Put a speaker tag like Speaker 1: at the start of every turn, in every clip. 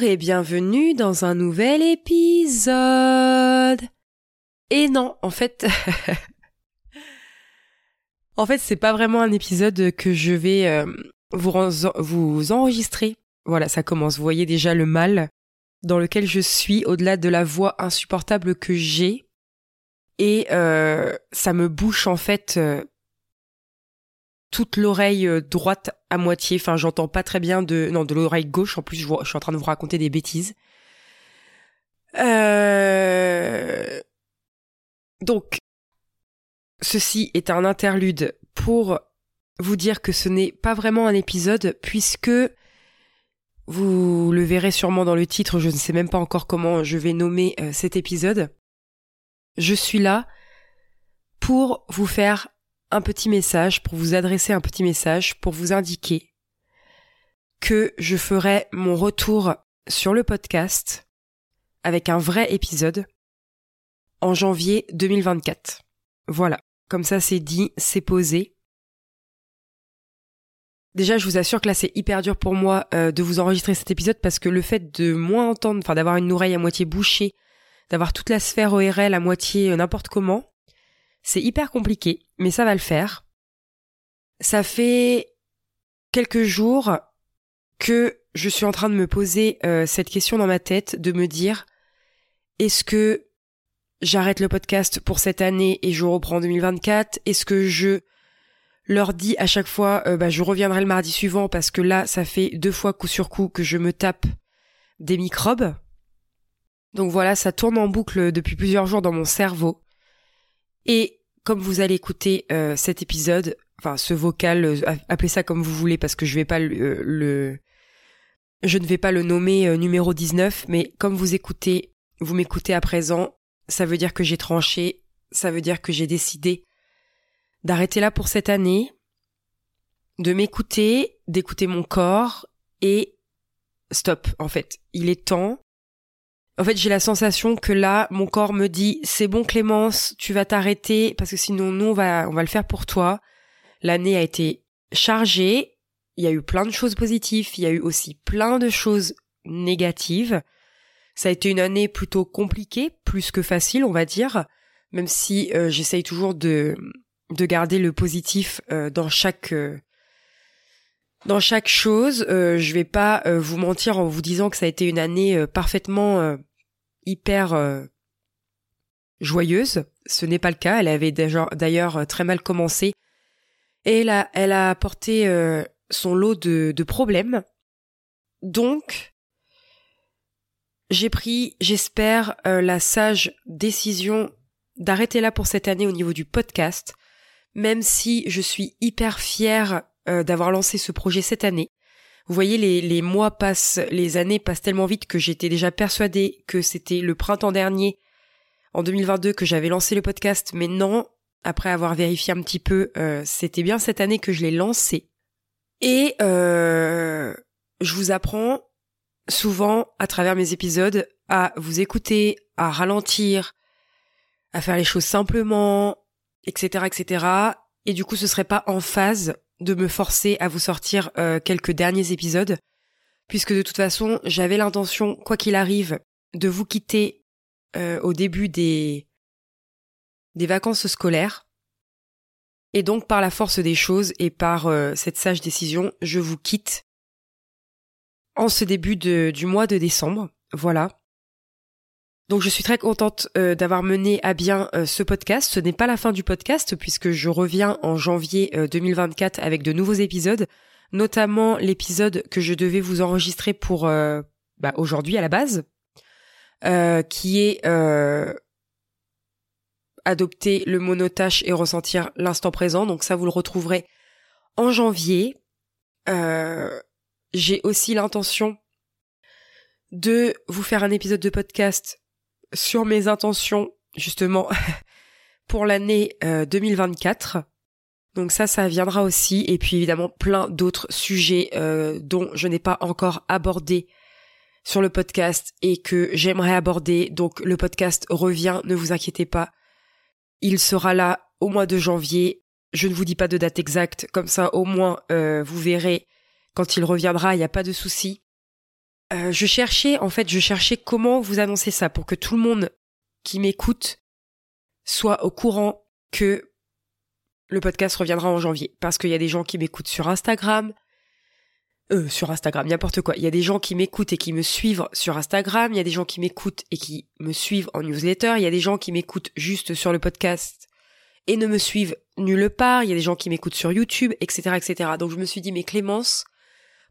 Speaker 1: Et bienvenue dans un nouvel épisode. Et non, en fait, en fait, c'est pas vraiment un épisode que je vais euh, vous, vous enregistrer. Voilà, ça commence. Vous voyez déjà le mal dans lequel je suis, au-delà de la voix insupportable que j'ai. Et euh, ça me bouche en fait euh, toute l'oreille euh, droite à moitié. Enfin, j'entends pas très bien de non de l'oreille gauche. En plus, je, suis en train de vous raconter des bêtises. Euh... Donc, ceci est un interlude pour vous dire que ce n'est pas vraiment un épisode puisque vous le verrez sûrement dans le titre. Je ne sais même pas encore comment je vais nommer euh, cet épisode. Je suis là pour vous faire un petit message, pour vous adresser un petit message, pour vous indiquer que je ferai mon retour sur le podcast avec un vrai épisode en janvier 2024. Voilà, comme ça c'est dit, c'est posé. Déjà, je vous assure que là c'est hyper dur pour moi euh, de vous enregistrer cet épisode parce que le fait de moins entendre, enfin d'avoir une oreille à moitié bouchée, d'avoir toute la sphère ORL à moitié euh, n'importe comment, c'est hyper compliqué, mais ça va le faire. Ça fait quelques jours que je suis en train de me poser euh, cette question dans ma tête, de me dire est-ce que j'arrête le podcast pour cette année et je reprends en 2024 Est-ce que je leur dis à chaque fois euh, bah, je reviendrai le mardi suivant parce que là ça fait deux fois coup sur coup que je me tape des microbes? Donc voilà, ça tourne en boucle depuis plusieurs jours dans mon cerveau. Et comme vous allez écouter euh, cet épisode, enfin ce vocal, euh, appelez ça comme vous voulez parce que je vais pas le, euh, je ne vais pas le nommer numéro 19, mais comme vous écoutez, vous m'écoutez à présent, ça veut dire que j'ai tranché, ça veut dire que j'ai décidé d'arrêter là pour cette année, de m'écouter, d'écouter mon corps et stop en fait. Il est temps en fait, j'ai la sensation que là, mon corps me dit c'est bon Clémence, tu vas t'arrêter parce que sinon nous on va on va le faire pour toi. L'année a été chargée, il y a eu plein de choses positives, il y a eu aussi plein de choses négatives. Ça a été une année plutôt compliquée, plus que facile, on va dire, même si euh, j'essaye toujours de de garder le positif euh, dans chaque euh, dans chaque chose. je vais pas vous mentir en vous disant que ça a été une année parfaitement hyper euh, joyeuse. Ce n'est pas le cas. Elle avait d'ailleurs euh, très mal commencé. Et elle a, elle apporté euh, son lot de problèmes. Donc, j'ai pris, j'espère, la sage décision d'arrêter là pour cette année au niveau du podcast, même si je suis hyper fière d'avoir lancé ce projet cette année. Vous voyez, les, les mois passent, les années passent tellement vite que j'étais déjà persuadée que c'était le printemps dernier, en 2022, que j'avais lancé le podcast, mais non, après avoir vérifié un petit peu, euh, c'était bien cette année que je l'ai lancé. Et euh, je vous apprends souvent à travers mes épisodes à vous écouter, à ralentir, à faire les choses simplement, etc., etc. Et du coup, ce serait pas en phase de me forcer à vous sortir euh, quelques derniers épisodes, puisque de toute façon, j'avais l'intention, quoi qu'il arrive, de vous quitter euh, au début des, des vacances scolaires. Et donc, par la force des choses et par euh, cette sage décision, je vous quitte en ce début de, du mois de décembre. Voilà. Donc je suis très contente euh, d'avoir mené à bien euh, ce podcast. Ce n'est pas la fin du podcast puisque je reviens en janvier 2024 euh, avec de nouveaux épisodes, notamment l'épisode que je devais vous enregistrer pour bah, aujourd'hui à la base, qui est adopter le monotache et ressentir l'instant présent. Donc ça vous le retrouverez en janvier. J'ai aussi l'intention de vous faire un épisode de podcast sur mes intentions justement pour l'année 2024. Euh, Donc ça, ça viendra aussi. Et puis évidemment plein d'autres sujets euh, dont je n'ai pas encore abordé sur le podcast et que j'aimerais aborder. Donc le podcast revient, ne vous inquiétez pas. Il sera là au mois de janvier. Je ne vous dis pas de date exacte, comme ça au moins euh, vous verrez quand il reviendra, il n'y a pas de souci. Euh, je cherchais, en fait, je cherchais comment vous annoncer ça pour que tout le monde qui m'écoute soit au courant que le podcast reviendra en janvier. Parce qu'il y a des gens qui m'écoutent sur Instagram, euh, sur Instagram, n'importe quoi. Il y a des gens qui m'écoutent et qui me suivent sur Instagram, il y a des gens qui m'écoutent et qui me suivent en newsletter, il y a des gens qui m'écoutent juste sur le podcast et ne me suivent nulle part, il y a des gens qui m'écoutent sur YouTube, etc., etc. Donc je me suis dit, mais Clémence,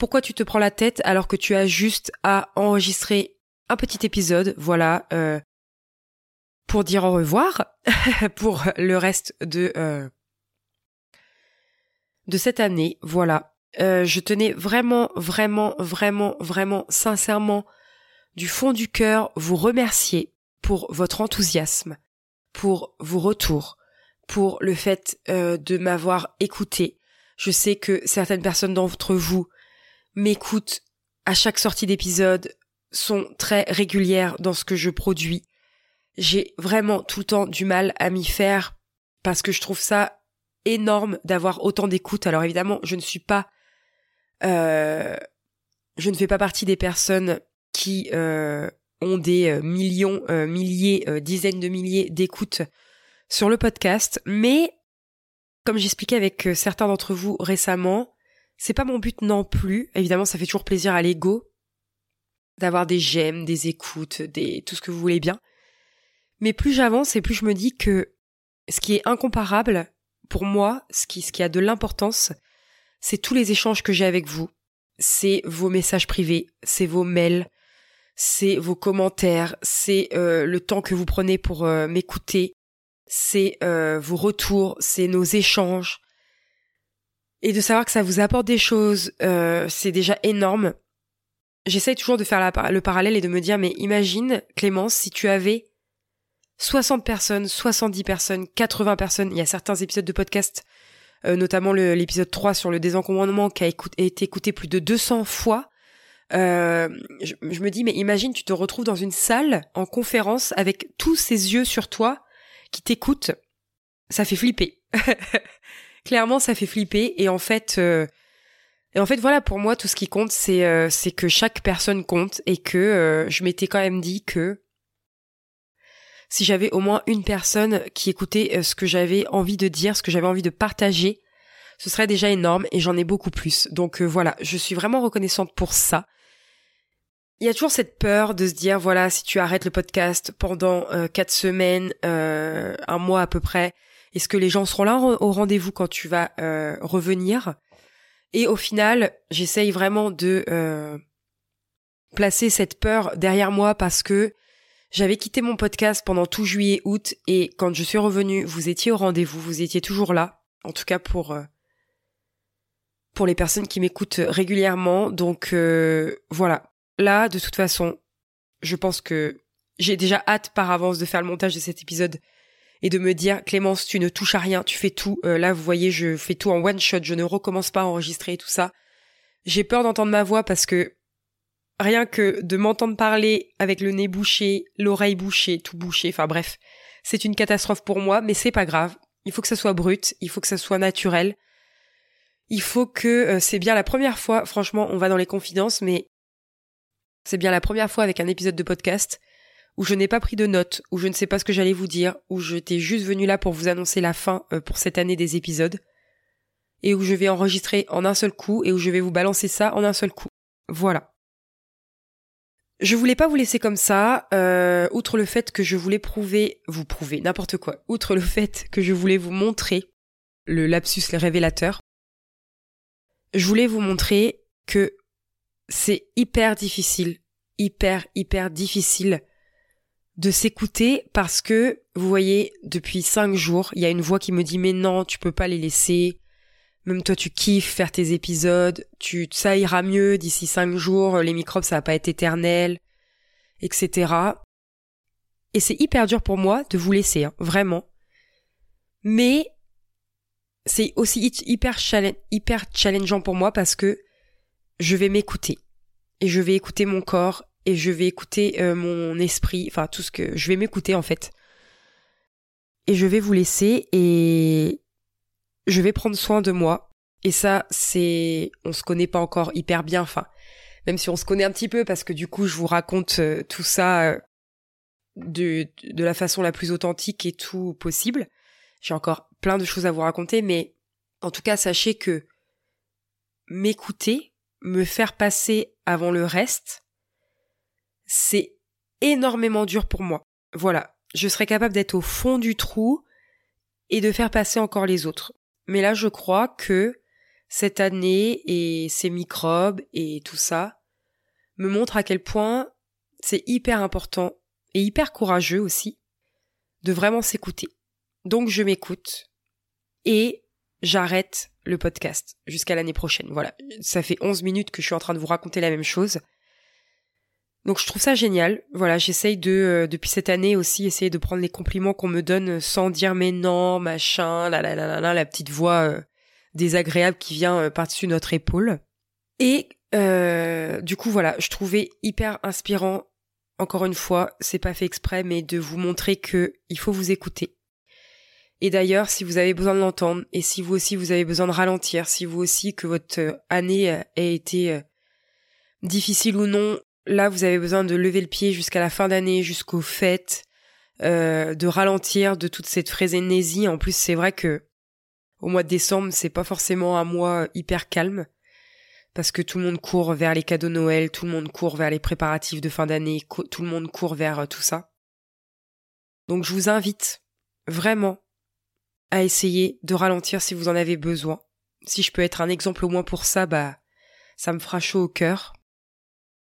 Speaker 1: pourquoi tu te prends la tête alors que tu as juste à enregistrer un petit épisode, voilà, euh, pour dire au revoir pour le reste de euh, de cette année, voilà. Euh, je tenais vraiment, vraiment, vraiment, vraiment, sincèrement, du fond du cœur, vous remercier pour votre enthousiasme, pour vos retours, pour le fait de m'avoir écouté. Je sais que certaines personnes d'entre vous m'écoutent à chaque sortie d'épisode, sont très régulières dans ce que je produis. J'ai vraiment tout le temps du mal à m'y faire parce que je trouve ça énorme d'avoir autant d'écoute. Alors évidemment, je ne suis pas, euh, je ne fais pas partie des personnes qui euh, ont des euh, millions, milliers, dizaines de milliers d'écoutes sur le podcast, mais comme j'expliquais avec certains d'entre vous récemment, c'est pas mon but non plus. Évidemment, ça fait toujours plaisir à l'ego d'avoir des j'aime, des écoutes, des tout ce que vous voulez bien. Mais plus j'avance et plus je me dis que ce qui est incomparable pour moi, ce qui, ce qui a de l'importance, c'est tous les échanges que j'ai avec vous. C'est vos messages privés, c'est vos mails, c'est vos commentaires, c'est euh, le temps que vous prenez pour euh, m'écouter, c'est euh, vos retours, c'est nos échanges, et de savoir que ça vous apporte des choses, euh, c'est déjà énorme. J'essaye toujours de faire le parallèle et de me dire, mais imagine, Clémence, si tu avais 60 personnes, 70 personnes, 80 personnes, il y a certains épisodes de podcast, euh, notamment l'épisode 3 sur le désencombrement qui a, été écouté plus de 200 fois. Euh, je, je, me dis, mais imagine, tu te retrouves dans une salle en conférence avec tous ces yeux sur toi qui t'écoutent. Ça fait flipper. clairement ça fait flipper et en fait euh, et en fait voilà pour moi tout ce qui compte c'est euh, que chaque personne compte et que euh, je m'étais quand même dit que si j'avais au moins une personne qui écoutait ce que j'avais envie de dire, ce que j'avais envie de partager, ce serait déjà énorme et j'en ai beaucoup plus. Donc voilà, je suis vraiment reconnaissante pour ça. Il y a toujours cette peur de se dire voilà si tu arrêtes le podcast pendant quatre semaines, un mois à peu près, est-ce que les gens seront là au rendez-vous quand tu vas euh, revenir? Et au final, j'essaye vraiment de euh, placer cette peur derrière moi parce que j'avais quitté mon podcast pendant tout juillet, août, et quand je suis revenue, vous étiez au rendez-vous, vous étiez toujours là, en tout cas pour euh, pour les personnes qui m'écoutent régulièrement. Donc voilà, là, de toute façon, je pense que j'ai déjà hâte par avance de faire le montage de cet épisode et de me dire Clémence, tu ne touches à rien, tu fais tout. Euh, là, vous voyez, je fais tout en one shot, je ne recommence pas à enregistrer tout ça. J'ai peur d'entendre ma voix parce que rien que de m'entendre parler avec le nez bouché, l'oreille bouchée, tout bouché, enfin bref, c'est une catastrophe pour moi, mais c'est pas grave. Il faut que ça soit brut, il faut que ça soit naturel. Il faut que euh, c'est bien la première fois, franchement, on va dans les confidences, mais c'est bien la première fois avec un épisode de podcast où je n'ai pas pris de notes, où je ne sais pas ce que j'allais vous dire, où j'étais juste venu là pour vous annoncer la fin euh, pour cette année des épisodes, et où je vais enregistrer en un seul coup, et où je vais vous balancer ça en un seul coup. Voilà. Je voulais pas vous laisser comme ça, euh, outre le fait que je voulais prouver, vous prouver, n'importe quoi, outre le fait que je voulais vous montrer le lapsus révélateur, je voulais vous montrer que c'est hyper difficile, hyper, hyper difficile de s'écouter parce que, vous voyez, depuis cinq jours, il y a une voix qui me dit mais non, tu peux pas les laisser. Même toi, tu kiffes faire tes épisodes. Tu, ça ira mieux d'ici cinq jours. Les microbes, ça va pas être éternel, etc. Et c'est hyper dur pour moi de vous laisser, hein, vraiment. Mais c'est aussi hyper, hyper challengeant pour moi parce que je vais m'écouter. Et je vais écouter mon corps et je vais écouter euh, mon esprit, enfin tout ce que je vais m'écouter en fait. Et je vais vous laisser et je vais prendre soin de moi. Et ça, c'est, on se connaît pas encore hyper bien, enfin, même si on se connaît un petit peu, parce que du coup, je vous raconte euh, tout ça euh, de, de la façon la plus authentique et tout possible. J'ai encore plein de choses à vous raconter, mais en tout cas, sachez que m'écouter, me faire passer avant le reste, c'est énormément dur pour moi. Voilà, je serais capable d'être au fond du trou et de faire passer encore les autres. Mais là, je crois que cette année et ces microbes et tout ça me montrent à quel point c'est hyper important et hyper courageux aussi de vraiment s'écouter. Donc je m'écoute et j'arrête le podcast jusqu'à l'année prochaine. Voilà, ça fait 11 minutes que je suis en train de vous raconter la même chose. Donc je trouve ça génial. Voilà, j'essaye de euh, depuis cette année aussi essayer de prendre les compliments qu'on me donne sans dire mais non, machin, la la la la, la, petite voix euh, désagréable qui vient euh, par-dessus notre épaule. Et du coup voilà, je trouvais hyper inspirant encore une fois, c'est pas fait exprès mais de vous montrer que il faut vous écouter. Et d'ailleurs, si vous avez besoin de l'entendre et si vous aussi vous avez besoin de ralentir, si vous aussi que votre année a été difficile ou non, là, vous avez besoin de lever le pied jusqu'à la fin d'année, jusqu'aux fêtes, euh, de ralentir de toute cette frénésie. En plus, c'est vrai que au mois de décembre, c'est pas forcément un mois hyper calme parce que tout le monde court vers les cadeaux Noël, tout le monde court vers les préparatifs de fin d'année, tout le monde court vers euh, tout ça. Donc je vous invite vraiment à essayer de ralentir si vous en avez besoin. Si je peux être un exemple au moins pour ça, bah ça me fera chaud au cœur.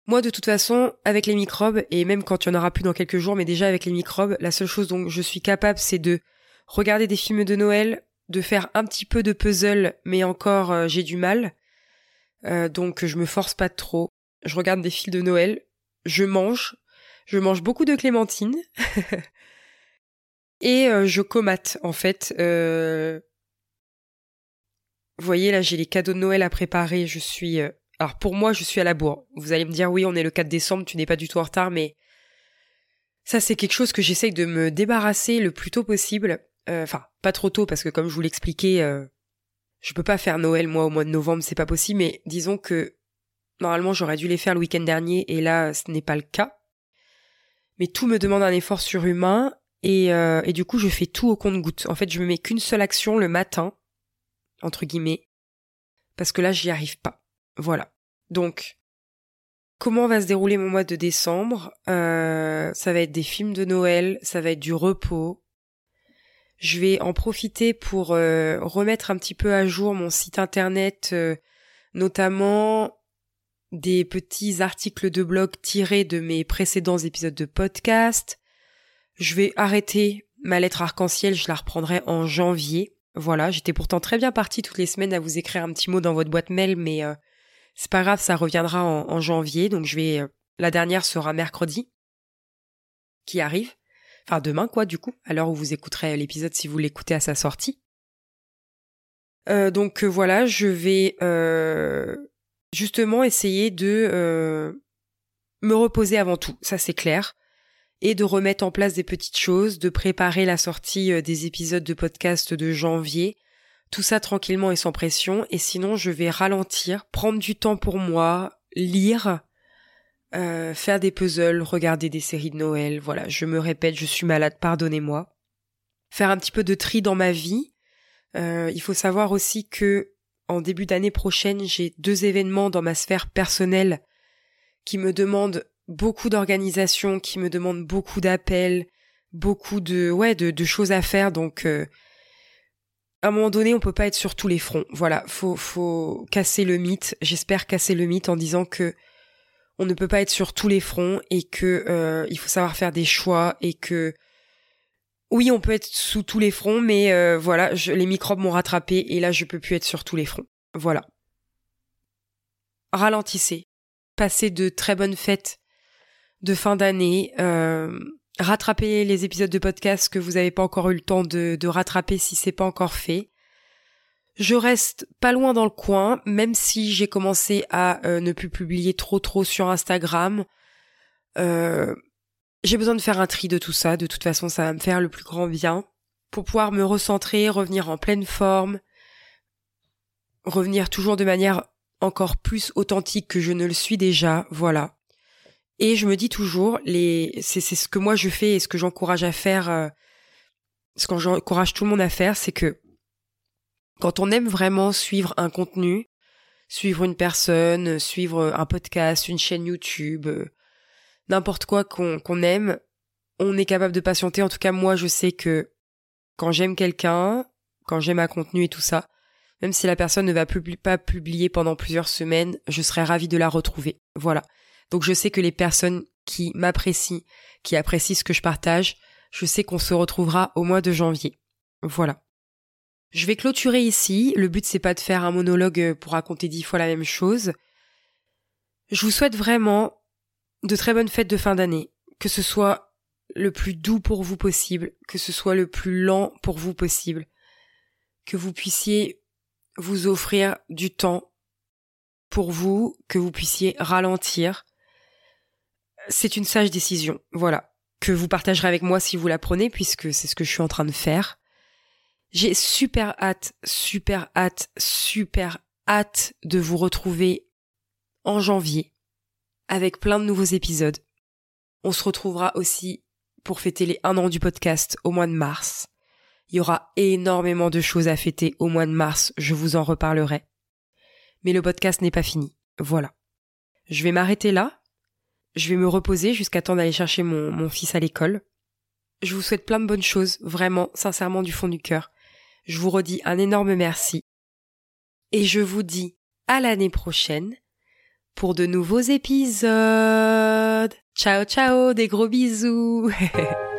Speaker 1: Moi, de toute façon, avec les microbes, et même quand il n'y en aura plus dans quelques jours, mais déjà avec les microbes, la seule chose dont je suis capable, c'est de regarder des films de Noël, de faire un petit peu de puzzle, mais encore euh, j'ai du mal. Euh, donc je me force pas trop. Je regarde des films de Noël, je mange, je mange beaucoup de clémentines, et euh, je comate en fait. Vous voyez là, j'ai les cadeaux de Noël à préparer, je suis alors pour moi, je suis à la bourre. Vous allez me dire oui, on est le 4 décembre, tu n'es pas du tout en retard, mais ça c'est quelque chose que j'essaye de me débarrasser le plus tôt possible. Euh, enfin, pas trop tôt parce que comme je vous l'expliquais, euh, je peux pas faire Noël moi au mois de novembre, c'est pas possible. Mais disons que normalement j'aurais dû les faire le week-end dernier et là ce n'est pas le cas. Mais tout me demande un effort surhumain et, euh, et du coup je fais tout au compte-goutte. En fait, je me mets qu'une seule action le matin entre guillemets parce que là j'y arrive pas. Voilà. Donc, comment va se dérouler mon mois de décembre? Euh, Ça va être des films de Noël, ça va être du repos. Je vais en profiter pour euh, remettre un petit peu à jour mon site internet, euh, notamment des petits articles de blog tirés de mes précédents épisodes de podcast. Je vais arrêter ma lettre arc-en-ciel, je la reprendrai en janvier. Voilà, j'étais pourtant très bien partie toutes les semaines à vous écrire un petit mot dans votre boîte mail, mais c'est pas grave, ça reviendra en, janvier, donc je vais. Euh, la dernière sera mercredi, qui arrive. Enfin demain quoi, du coup, à l'heure où vous écouterez l'épisode si vous l'écoutez à sa sortie. Euh, donc euh, voilà, je vais justement essayer de me reposer avant tout, ça c'est clair, et de remettre en place des petites choses, de préparer la sortie des épisodes de podcast de janvier, tout ça tranquillement et sans pression, et sinon je vais ralentir, prendre du temps pour moi, lire, euh, faire des puzzles, regarder des séries de Noël, voilà, je me répète, je suis malade, pardonnez-moi. Faire un petit peu de tri dans ma vie. Euh, il faut savoir aussi que en début d'année prochaine, j'ai deux événements dans ma sphère personnelle qui me demandent beaucoup d'organisation, qui me demandent beaucoup d'appels, beaucoup de ouais de, choses à faire, donc euh, à un moment donné, on peut pas être sur tous les fronts. Voilà, faut faut casser le mythe. J'espère casser le mythe en disant que on ne peut pas être sur tous les fronts et que euh, il faut savoir faire des choix et que oui, on peut être sous tous les fronts, mais euh, voilà, les microbes m'ont rattrapé et là, je peux plus être sur tous les fronts. Voilà. Ralentissez. Passez de très bonnes fêtes de fin d'année. Euh, rattraper les épisodes de podcast que vous n'avez pas encore eu le temps de, rattraper si c'est pas encore fait. Je reste pas loin dans le coin, même si j'ai commencé à euh, ne plus publier trop trop sur Instagram. Euh, j'ai besoin de faire un tri de tout ça, de toute façon ça va me faire le plus grand bien, pour pouvoir me recentrer, revenir en pleine forme, revenir toujours de manière encore plus authentique que je ne le suis déjà, voilà. Et je me dis toujours, les, c'est, ce que moi je fais et ce que j'encourage à faire, euh, ce que j'encourage tout le monde à faire, c'est que quand on aime vraiment suivre un contenu, suivre une personne, suivre un podcast, une chaîne YouTube, euh, n'importe quoi qu'on, qu'on aime, on est capable de patienter. En tout cas, moi, je sais que quand j'aime quelqu'un, quand j'aime un contenu et tout ça, même si la personne ne va pas publier pendant plusieurs semaines, je serais ravie de la retrouver. Voilà. Donc je sais que les personnes qui m'apprécient, qui apprécient ce que je partage, je sais qu'on se retrouvera au mois de janvier. Voilà. Je vais clôturer ici. Le but c'est pas de faire un monologue pour raconter dix fois la même chose. Je vous souhaite vraiment de très bonnes fêtes de fin d'année. Que ce soit le plus doux pour vous possible, que ce soit le plus lent pour vous possible, que vous puissiez vous offrir du temps pour vous, que vous puissiez ralentir. C'est une sage décision, voilà, que vous partagerez avec moi si vous la prenez, puisque c'est ce que je suis en train de faire. J'ai super hâte, super hâte, super hâte de vous retrouver en janvier avec plein de nouveaux épisodes. On se retrouvera aussi pour fêter les un an du podcast au mois de mars. Il y aura énormément de choses à fêter au mois de mars, je vous en reparlerai. Mais le podcast n'est pas fini. Voilà. Je vais m'arrêter là. Je vais me reposer jusqu'à temps d'aller chercher mon, fils à l'école. Je vous souhaite plein de bonnes choses, vraiment, sincèrement du fond du cœur. Je vous redis un énorme merci. Et je vous dis à l'année prochaine pour de nouveaux épisodes. Ciao ciao, des gros bisous